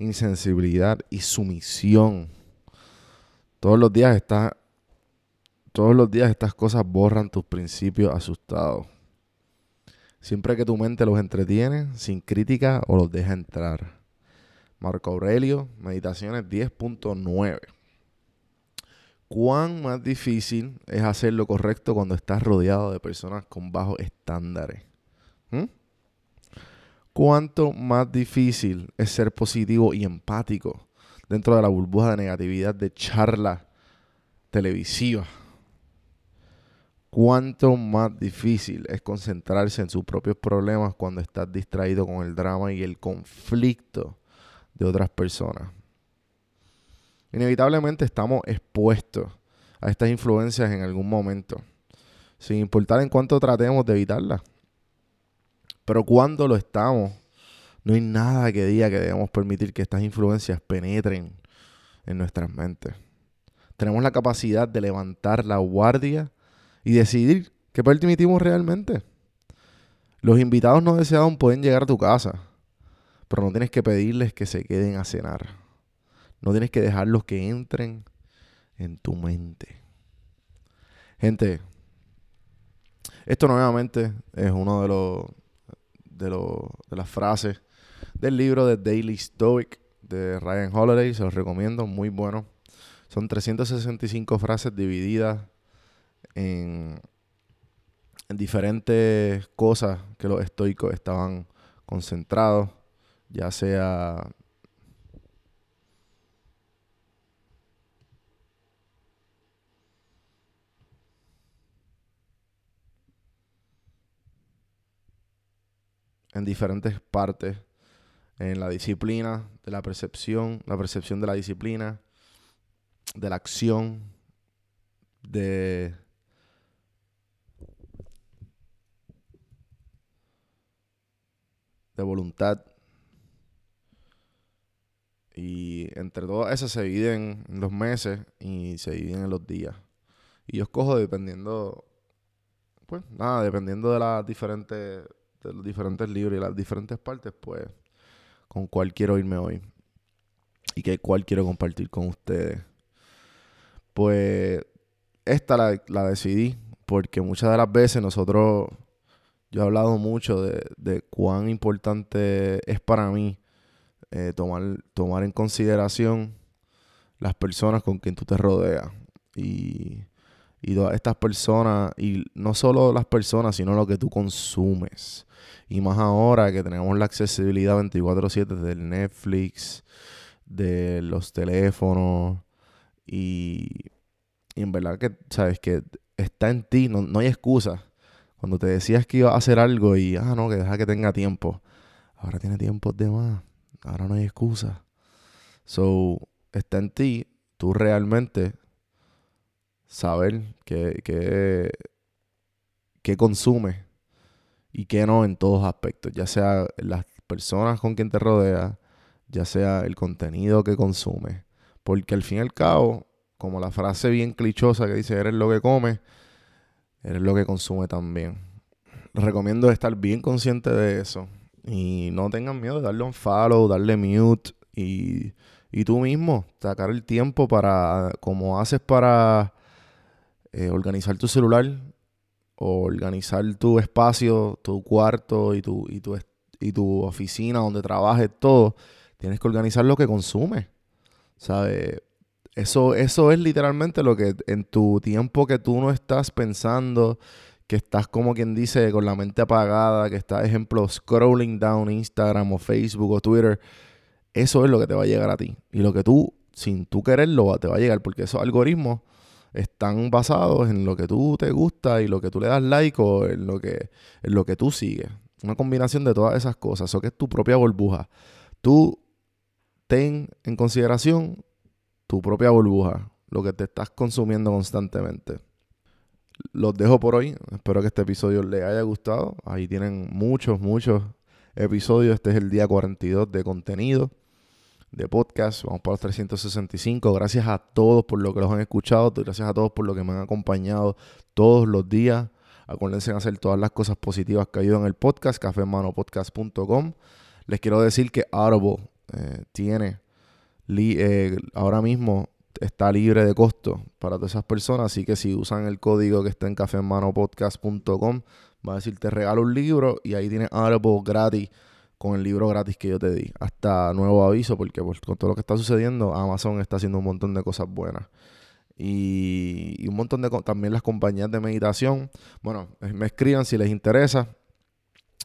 insensibilidad y sumisión. Todos los días está, todos los días estas cosas borran tus principios asustados. Siempre que tu mente los entretiene, sin crítica o los deja entrar. Marco Aurelio, Meditaciones 10.9. ¿Cuán más difícil es hacer lo correcto cuando estás rodeado de personas con bajos estándares? ¿Mm? Cuánto más difícil es ser positivo y empático dentro de la burbuja de negatividad de charla televisiva. Cuánto más difícil es concentrarse en sus propios problemas cuando estás distraído con el drama y el conflicto de otras personas. Inevitablemente estamos expuestos a estas influencias en algún momento, sin importar en cuánto tratemos de evitarlas. Pero cuando lo estamos, no hay nada que diga que debemos permitir que estas influencias penetren en nuestras mentes. Tenemos la capacidad de levantar la guardia y decidir qué permitimos realmente. Los invitados no deseados pueden llegar a tu casa, pero no tienes que pedirles que se queden a cenar. No tienes que dejarlos que entren en tu mente. Gente, esto nuevamente es uno de los de, las frases del libro de Daily Stoic de Ryan Holiday. Se los recomiendo, muy bueno. Son 365 frases divididas en, en diferentes cosas que los estoicos estaban concentrados, ya sea en diferentes partes, en la disciplina, de la percepción, la percepción de la disciplina, de la acción, de... de voluntad. Y entre todas esas se dividen en los meses y se dividen en los días. Y yo escojo dependiendo, pues nada, dependiendo de las diferentes de los diferentes libros y las diferentes partes, pues con cuál quiero irme hoy. Y qué cuál quiero compartir con ustedes. Pues esta la, la decidí porque muchas de las veces nosotros, yo he hablado mucho de, de cuán importante es para mí eh, tomar, tomar en consideración las personas con quien tú te rodeas. Y, y todas estas personas, y no solo las personas, sino lo que tú consumes. Y más ahora que tenemos la accesibilidad 24/7 del Netflix, de los teléfonos, y, en verdad que, sabes, que está en ti, no, no hay excusa. Cuando te decías que ibas a hacer algo y, ah, no, que deja que tenga tiempo. Ahora tiene tiempo de más. Ahora no hay excusa. So, está en ti, tú realmente saber qué, qué, qué consume y qué no en todos aspectos. Ya sea las personas con quien te rodea, ya sea el contenido que consume. Porque al fin y al cabo, como la frase bien clichosa que dice, eres lo que comes, eres lo que consume también. Recomiendo estar bien consciente de eso y no tengan miedo de darle un follow, darle mute y, y tú mismo sacar el tiempo para, como haces para eh, organizar tu celular, organizar tu espacio, tu cuarto y tu, y tu, y tu oficina donde trabajes, todo, tienes que organizar lo que consumes. ¿Sabes? Eso, eso es literalmente lo que en tu tiempo que tú no estás pensando, que estás como quien dice con la mente apagada, que estás, ejemplo, scrolling down Instagram o Facebook o Twitter, eso es lo que te va a llegar a ti. Y lo que tú, sin tú quererlo, te va a llegar, porque esos algoritmos están basados en lo que tú te gusta y lo que tú le das like o en lo que, en lo que tú sigues. Una combinación de todas esas cosas. Eso que es tu propia burbuja. Tú ten en consideración tu propia burbuja, lo que te estás consumiendo constantemente los dejo por hoy. Espero que este episodio les haya gustado. Ahí tienen muchos, muchos episodios. Este es el día 42 de contenido, de podcast. Vamos para los 365. Gracias a todos por lo que los han escuchado. Gracias a todos por lo que me han acompañado todos los días. Acuérdense de hacer todas las cosas positivas que ayudan el podcast, cafemanopodcast.com. Les quiero decir que Audible eh, tiene eh, ahora mismo está libre de costo para todas esas personas. Así que si usan el código que está en cafemanopodcast.com, va a decir te regalo un libro y ahí tienes Audible gratis con el libro gratis que yo te di. Hasta nuevo aviso, porque con todo lo que está sucediendo, Amazon está haciendo un montón de cosas buenas. Y, un montón de también las compañías de meditación. Bueno, eh, me escriban si les interesa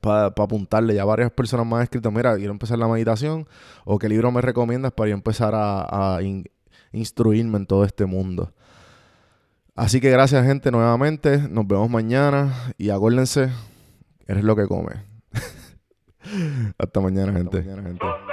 para apuntarle. Ya varias personas me han escrito, mira, quiero empezar la meditación o qué libro me recomiendas para yo empezar a, a instruirme en todo este mundo. Así que gracias gente nuevamente, nos vemos mañana y acuérdense, eres lo que comes. Hasta mañana gente. Hasta mañana, gente.